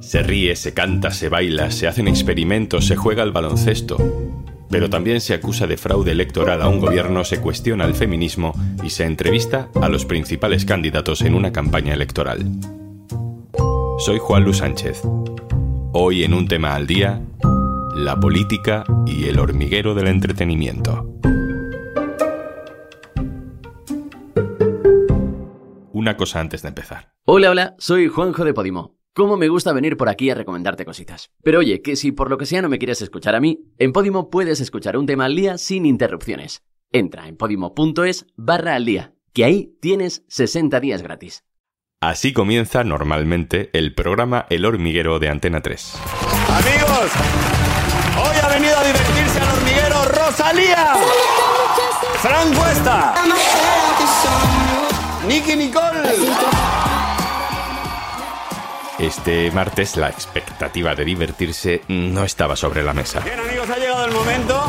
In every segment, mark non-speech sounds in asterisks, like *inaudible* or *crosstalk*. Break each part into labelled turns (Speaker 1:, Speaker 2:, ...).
Speaker 1: Se ríe, se canta, se baila, se hacen experimentos, se juega al baloncesto. Pero también se acusa de fraude electoral a un gobierno, se cuestiona el feminismo y se entrevista a los principales candidatos en una campaña electoral. Soy Juan Luis Sánchez. Hoy en un tema al día, la política y el hormiguero del entretenimiento. Una cosa antes de empezar.
Speaker 2: Hola, hola, soy Juanjo de Podimo. Cómo me gusta venir por aquí a recomendarte cositas. Pero oye, que si por lo que sea no me quieres escuchar a mí, en Podimo puedes escuchar un tema al día sin interrupciones. Entra en podimo.es barra al día, que ahí tienes 60 días gratis.
Speaker 1: Así comienza normalmente el programa El Hormiguero de Antena 3.
Speaker 3: Amigos, hoy ha venido a divertirse al hormiguero Rosalía, Fran Cuesta, Nicky Nicole.
Speaker 1: Este martes la expectativa de divertirse no estaba sobre la mesa.
Speaker 3: Bien amigos, ha llegado el momento.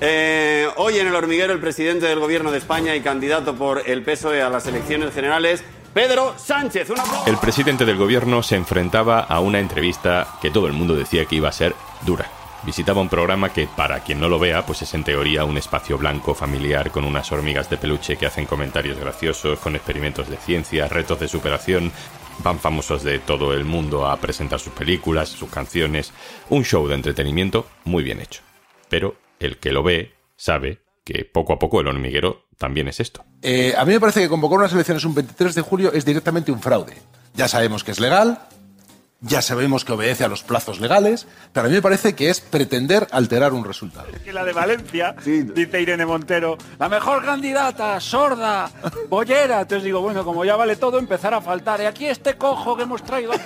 Speaker 3: Eh, hoy en el hormiguero el presidente del gobierno de España y candidato por el PSOE a las elecciones generales, Pedro Sánchez. Un aplauso.
Speaker 1: El presidente del gobierno se enfrentaba a una entrevista que todo el mundo decía que iba a ser dura. Visitaba un programa que, para quien no lo vea, pues es en teoría un espacio blanco familiar con unas hormigas de peluche que hacen comentarios graciosos, con experimentos de ciencia, retos de superación. Van famosos de todo el mundo a presentar sus películas, sus canciones. Un show de entretenimiento muy bien hecho. Pero el que lo ve sabe que poco a poco el hormiguero también es esto.
Speaker 4: Eh, a mí me parece que convocar unas elecciones un 23 de julio es directamente un fraude. Ya sabemos que es legal, ya sabemos que obedece a los plazos legales, pero a mí me parece que es pretender alterar un resultado.
Speaker 5: que la de Valencia, dice Irene Montero, la mejor candidata, sorda, bollera. Entonces digo, bueno, como ya vale todo, empezar a faltar. Y aquí este cojo que hemos traído. *laughs*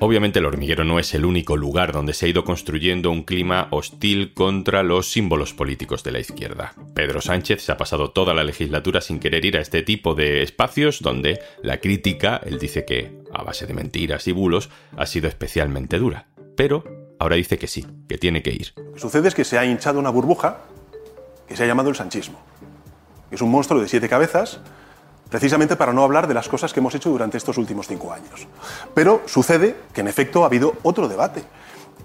Speaker 1: Obviamente el hormiguero no es el único lugar donde se ha ido construyendo un clima hostil contra los símbolos políticos de la izquierda. Pedro Sánchez se ha pasado toda la legislatura sin querer ir a este tipo de espacios donde la crítica, él dice que a base de mentiras y bulos, ha sido especialmente dura. Pero ahora dice que sí, que tiene que ir.
Speaker 6: Que sucede es que se ha hinchado una burbuja que se ha llamado el sanchismo. Es un monstruo de siete cabezas, precisamente para no hablar de las cosas que hemos hecho durante estos últimos cinco años. Pero sucede que en efecto ha habido otro debate.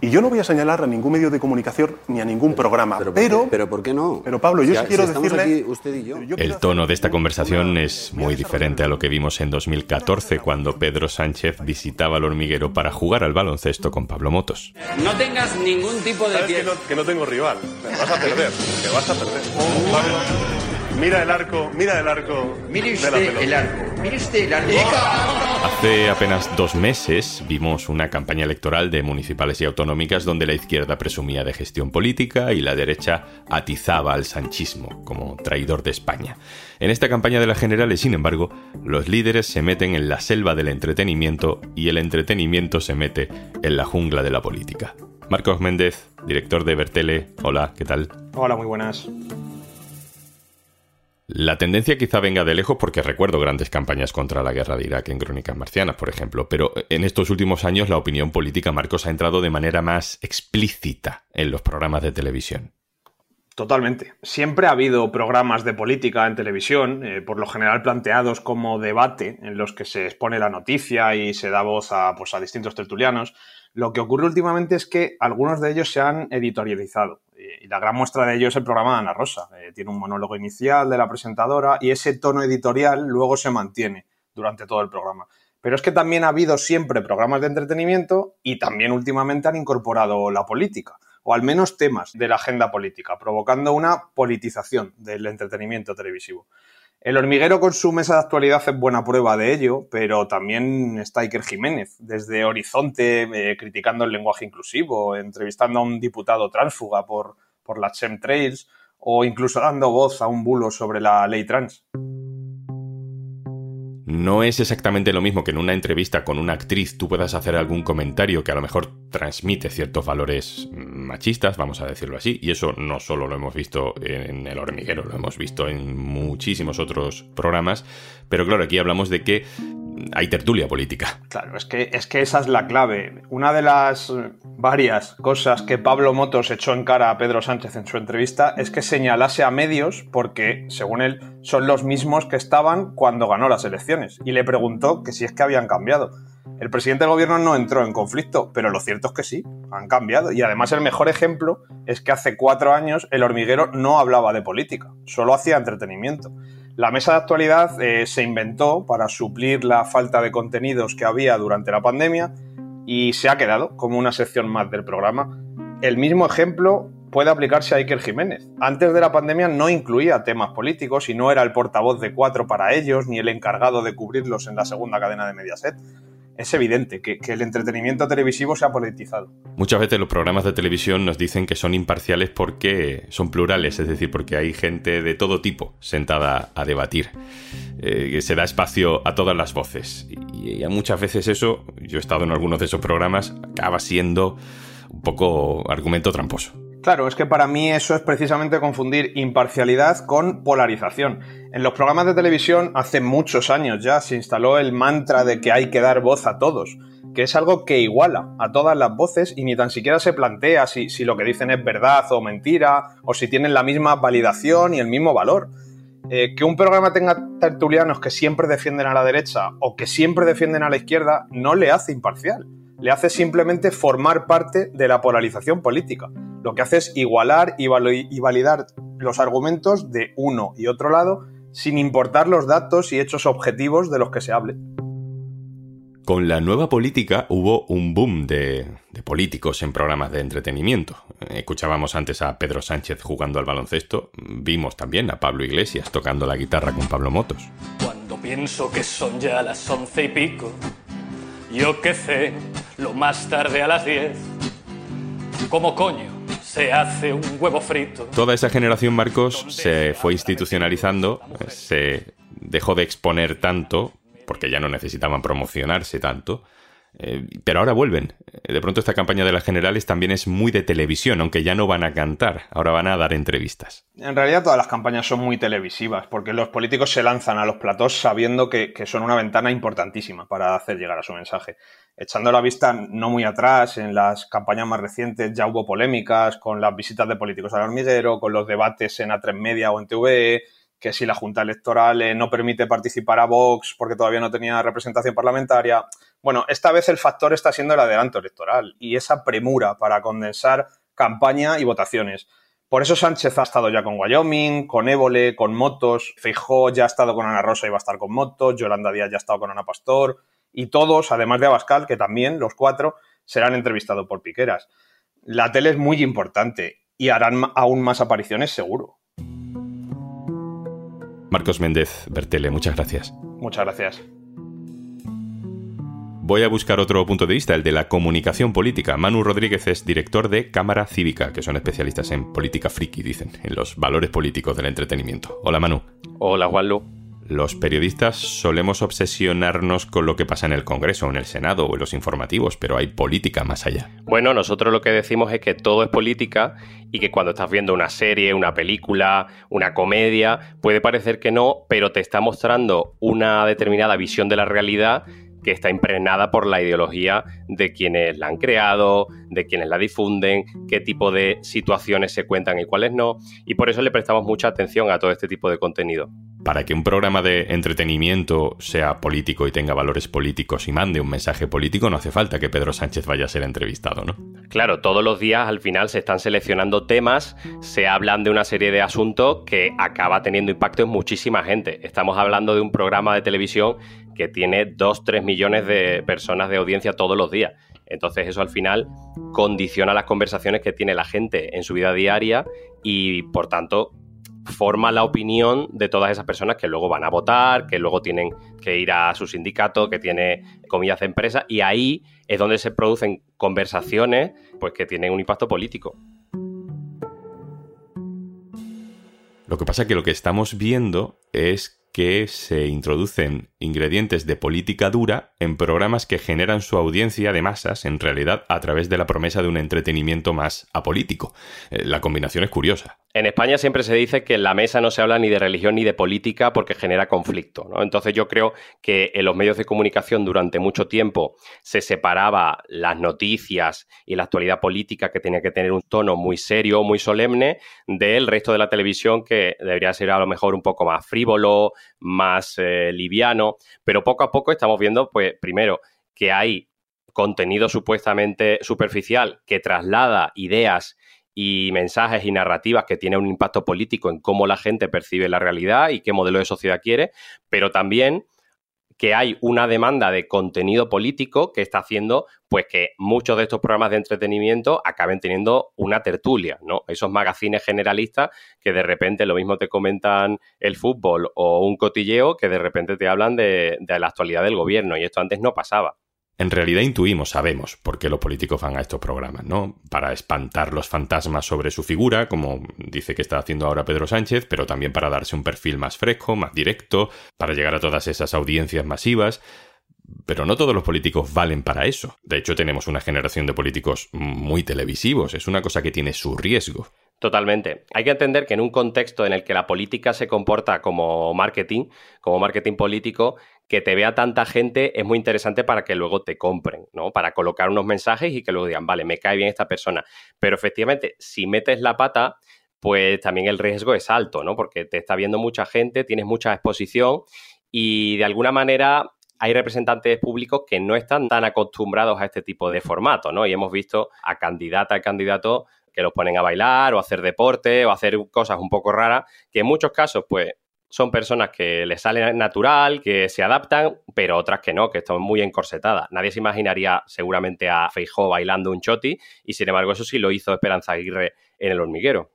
Speaker 6: Y yo no voy a señalar a ningún medio de comunicación ni a ningún programa, pero,
Speaker 3: ¿por qué- pero ¿por qué no?
Speaker 6: pero Pablo, yo
Speaker 3: Si-
Speaker 6: sí quiero
Speaker 3: si
Speaker 6: decirle...
Speaker 3: aquí usted y yo.
Speaker 1: El tono de esta conversación es muy diferente a lo que vimos en 2014 cuando Pedro Sánchez visitaba el hormiguero para jugar al baloncesto con Pablo Motos.
Speaker 3: No tengas ningún tipo de
Speaker 6: Sabes que
Speaker 3: pie.
Speaker 6: no, que no tengo rival. Me vas a perder. Me vas a perder. Pablo, mira el arco, mira el arco.
Speaker 7: Mire
Speaker 6: de la
Speaker 7: usted
Speaker 6: pelota.
Speaker 7: el arco. Mire usted el arco.
Speaker 1: Hace apenas dos meses vimos una campaña electoral de municipales y autonómicas donde la izquierda presumía de gestión política y la derecha atizaba al sanchismo como traidor de España. En esta campaña de las generales, sin embargo, los líderes se meten en la selva del entretenimiento y el entretenimiento se mete en la jungla de la política. Marcos Méndez, director de Bertele, hola, ¿qué tal?
Speaker 8: Hola, muy buenas.
Speaker 1: La tendencia quizá venga de lejos porque recuerdo grandes campañas contra la guerra de Irak en Crónicas Marcianas, por ejemplo, pero en estos últimos años la opinión política Marcos ha entrado de manera más explícita en los programas de televisión.
Speaker 8: Totalmente. Siempre ha habido programas de política en televisión, eh, por lo general planteados como debate, en los que se expone la noticia y se da voz a, pues, a distintos tertulianos. Lo que ocurre últimamente es que algunos de ellos se han editorializado. Y la gran muestra de ello es el programa de Ana Rosa. Eh, tiene un monólogo inicial de la presentadora y ese tono editorial luego se mantiene durante todo el programa. Pero es que también ha habido siempre programas de entretenimiento y también últimamente han incorporado la política, o al menos temas de la agenda política, provocando una politización del entretenimiento televisivo. El hormiguero con su mesa de actualidad es buena prueba de ello, pero también está Iker Jiménez, desde Horizonte, eh, criticando el lenguaje inclusivo, entrevistando a un diputado tránsfuga por, por las chemtrails, o incluso dando voz a un bulo sobre la ley trans.
Speaker 1: No es exactamente lo mismo que en una entrevista con una actriz tú puedas hacer algún comentario que a lo mejor transmite ciertos valores machistas, vamos a decirlo así, y eso no solo lo hemos visto en El hormiguero, lo hemos visto en muchísimos otros programas, pero claro, aquí hablamos de que hay tertulia política.
Speaker 8: Claro, es que, es que esa es la clave. Una de las varias cosas que Pablo Motos echó en cara a Pedro Sánchez en su entrevista es que señalase a medios porque, según él, son los mismos que estaban cuando ganó las elecciones. Y le preguntó que si es que habían cambiado. El presidente del gobierno no entró en conflicto, pero lo cierto es que sí, han cambiado. Y además el mejor ejemplo es que hace cuatro años el hormiguero no hablaba de política, solo hacía entretenimiento. La mesa de actualidad eh, se inventó para suplir la falta de contenidos que había durante la pandemia y se ha quedado como una sección más del programa. El mismo ejemplo puede aplicarse a Iker Jiménez. Antes de la pandemia no incluía temas políticos y no era el portavoz de cuatro para ellos ni el encargado de cubrirlos en la segunda cadena de Mediaset es evidente que, el entretenimiento televisivo se ha politizado.
Speaker 1: Muchas veces los programas de televisión nos dicen que son imparciales porque son plurales, es decir, porque hay gente de todo tipo sentada a debatir. Eh, se da espacio a todas las voces. Y, y muchas veces eso, yo he estado en algunos de esos programas, acaba siendo un poco argumento tramposo.
Speaker 8: Claro, es que para mí eso es precisamente confundir imparcialidad con polarización. En los programas de televisión hace muchos años ya se instaló el mantra de que hay que dar voz a todos, que es algo que iguala a todas las voces y ni tan siquiera se plantea si, lo que dicen es verdad o mentira, o si tienen la misma validación y el mismo valor. Eh, que un programa tenga tertulianos que siempre defienden a la derecha o que siempre defienden a la izquierda no le hace imparcial le hace simplemente formar parte de la polarización política. Lo que hace es igualar y, validar los argumentos de uno y otro lado sin importar los datos y hechos objetivos de los que se hable.
Speaker 1: Con la nueva política hubo un boom de, políticos en programas de entretenimiento. Escuchábamos antes a Pedro Sánchez jugando al baloncesto, vimos también a Pablo Iglesias tocando la guitarra con Pablo Motos.
Speaker 7: Cuando pienso que son ya las once y pico, yo qué sé, lo más tarde a las 10. ¿Cómo coño se hace un huevo frito?
Speaker 1: Toda esa generación, Marcos, se fue institucionalizando, se dejó de exponer tanto, porque ya no necesitaban promocionarse tanto, eh, pero ahora vuelven. De pronto esta campaña de las generales también es muy de televisión, aunque ya no van a cantar, ahora van a dar entrevistas.
Speaker 8: En realidad todas las campañas son muy televisivas, porque los políticos se lanzan a los platós sabiendo que, son una ventana importantísima para hacer llegar a su mensaje. Echando la vista no muy atrás, en las campañas más recientes ya hubo polémicas con las visitas de políticos al hormiguero, con los debates en A3 Media o en TVE, que si la Junta Electoral eh, no permite participar a Vox porque todavía no tenía representación parlamentaria. Bueno, esta vez el factor está siendo el adelanto electoral y esa premura para condensar campaña y votaciones. Por eso Sánchez ha estado ya con Wyoming, con Évole, con Motos, Feijó ya ha estado con Ana Rosa y va a estar con Motos, Yolanda Díaz ya ha estado con Ana Pastor, y todos, además de Abascal, que también, los cuatro, serán entrevistados por Piqueras. La tele es muy importante y harán aún más apariciones seguro.
Speaker 1: Marcos Méndez Bertele, muchas gracias.
Speaker 8: Muchas gracias.
Speaker 1: Voy a buscar otro punto de vista, el de la comunicación política. Manu Rodríguez es director de Cámara Cívica, que son especialistas en política friki, dicen, en los valores políticos del entretenimiento. Hola Manu.
Speaker 9: Hola Juanlu.
Speaker 1: Los periodistas solemos obsesionarnos con lo que pasa en el Congreso, en el Senado o en los informativos, pero hay política más allá.
Speaker 9: Bueno, nosotros lo que decimos es que todo es política y que cuando estás viendo una serie, una película, una comedia, puede parecer que no, pero te está mostrando una determinada visión de la realidad que está impregnada por la ideología de quienes la han creado, de quienes la difunden, qué tipo de situaciones se cuentan y cuáles no, y por eso le prestamos mucha atención a todo este tipo de contenido
Speaker 1: para que un programa de entretenimiento sea político y tenga valores políticos y mande un mensaje político, no hace falta que Pedro Sánchez vaya a ser entrevistado, ¿no?
Speaker 9: Claro, todos los días al final se están seleccionando temas, se hablan de una serie de asuntos que acaba teniendo impacto en muchísima gente. Estamos hablando de un programa de televisión que tiene 2-3 millones de personas de audiencia todos los días. Entonces eso al final condiciona las conversaciones que tiene la gente en su vida diaria y por tanto forma la opinión de todas esas personas que luego van a votar, que luego tienen que ir a su sindicato, que tiene comillas de empresa, y ahí es donde se producen conversaciones pues, que tienen un impacto político.
Speaker 1: Lo que pasa es que lo que estamos viendo es que se introducen ingredientes de política dura en programas que generan su audiencia de masas, en realidad, a través de la promesa de un entretenimiento más apolítico. Eh, la combinación es curiosa.
Speaker 9: En España siempre se dice que en la mesa no se habla ni de religión ni de política porque genera conflicto. Entonces yo creo que en los medios de comunicación durante mucho tiempo se separaba las noticias y la actualidad política que tenía que tener un tono muy serio, muy solemne, del resto de la televisión que debería ser a lo mejor un poco más frívolo, más eh, liviano. Pero poco a poco estamos viendo, pues primero, que hay contenido supuestamente superficial que traslada ideas y mensajes y narrativas que tienen un impacto político en cómo la gente percibe la realidad y qué modelo de sociedad quiere, pero también que hay una demanda de contenido político que está haciendo pues que muchos de estos programas de entretenimiento acaben teniendo una tertulia, ¿no? Esos magazines generalistas que de repente lo mismo te comentan el fútbol o un cotilleo que de repente te hablan de, de la actualidad del gobierno y esto antes no pasaba.
Speaker 1: En realidad intuimos, sabemos por qué los políticos van a estos programas, ¿no? Para espantar los fantasmas sobre su figura, como dice que está haciendo ahora Pedro Sánchez, pero también para darse un perfil más fresco, más directo, para llegar a todas esas audiencias masivas. Pero no todos los políticos valen para eso. De hecho, tenemos una generación de políticos muy televisivos. Es una cosa que tiene su riesgo.
Speaker 9: Totalmente. Hay que entender que en un contexto en el que la política se comporta como marketing, como marketing político, que te vea tanta gente es muy interesante para que luego te compren, ¿no? Para colocar unos mensajes y que luego digan, vale, me cae bien esta persona. Pero efectivamente, si metes la pata, pues también el riesgo es alto, ¿no? Porque te está viendo mucha gente, tienes mucha exposición y de alguna manera hay representantes públicos que no están tan acostumbrados a este tipo de formato, ¿no? Y hemos visto a candidata a candidato que los ponen a bailar o a hacer deporte o a hacer cosas un poco raras, que en muchos casos, pues son personas que les sale natural, que se adaptan, pero otras que no, que están muy encorsetadas. Nadie se imaginaría seguramente a Feijó bailando un choti y sin embargo eso sí lo hizo Esperanza Aguirre en el hormiguero.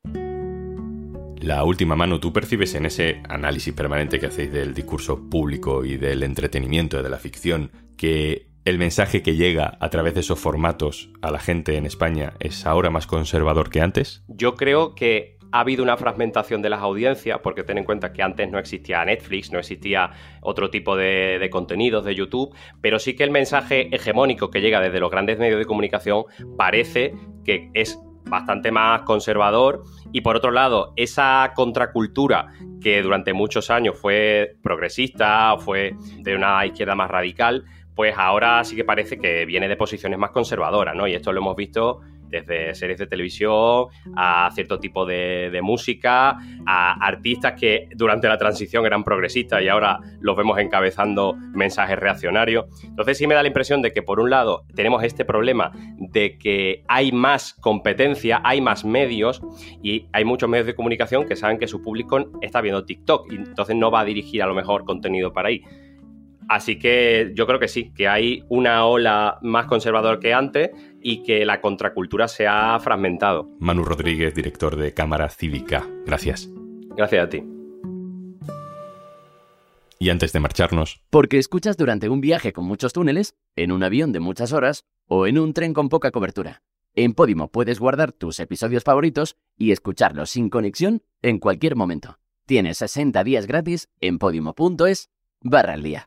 Speaker 1: La última mano, ¿tú percibes en ese análisis permanente que hacéis del discurso público y del entretenimiento, de la ficción, que el mensaje que llega a través de esos formatos a la gente en España es ahora más conservador que antes?
Speaker 9: Yo creo que ha habido una fragmentación de las audiencias, porque ten en cuenta que antes no existía Netflix, no existía otro tipo de, contenidos de YouTube, pero sí que el mensaje hegemónico que llega desde los grandes medios de comunicación parece que es bastante más conservador y por otro lado esa contracultura que durante muchos años fue progresista fue de una izquierda más radical, pues ahora sí que parece que viene de posiciones más conservadoras, ¿no? Y esto lo hemos visto desde series de televisión a cierto tipo de, música, a artistas que durante la transición eran progresistas y ahora los vemos encabezando mensajes reaccionarios. Entonces sí me da la impresión de que por un lado tenemos este problema de que hay más competencia, hay más medios y hay muchos medios de comunicación que saben que su público está viendo TikTok y entonces no va a dirigir a lo mejor contenido para ahí. Así que yo creo que sí, que hay una ola más conservadora que antes y que la contracultura se ha fragmentado.
Speaker 1: Manu Rodríguez, director de Cámara Cívica. Gracias.
Speaker 9: Gracias a ti.
Speaker 1: Y antes de marcharnos.
Speaker 2: Porque escuchas durante un viaje con muchos túneles, en un avión de muchas horas o en un tren con poca cobertura. En Podimo puedes guardar tus episodios favoritos y escucharlos sin conexión en cualquier momento. Tienes 60 días gratis en podimo.es barra al día.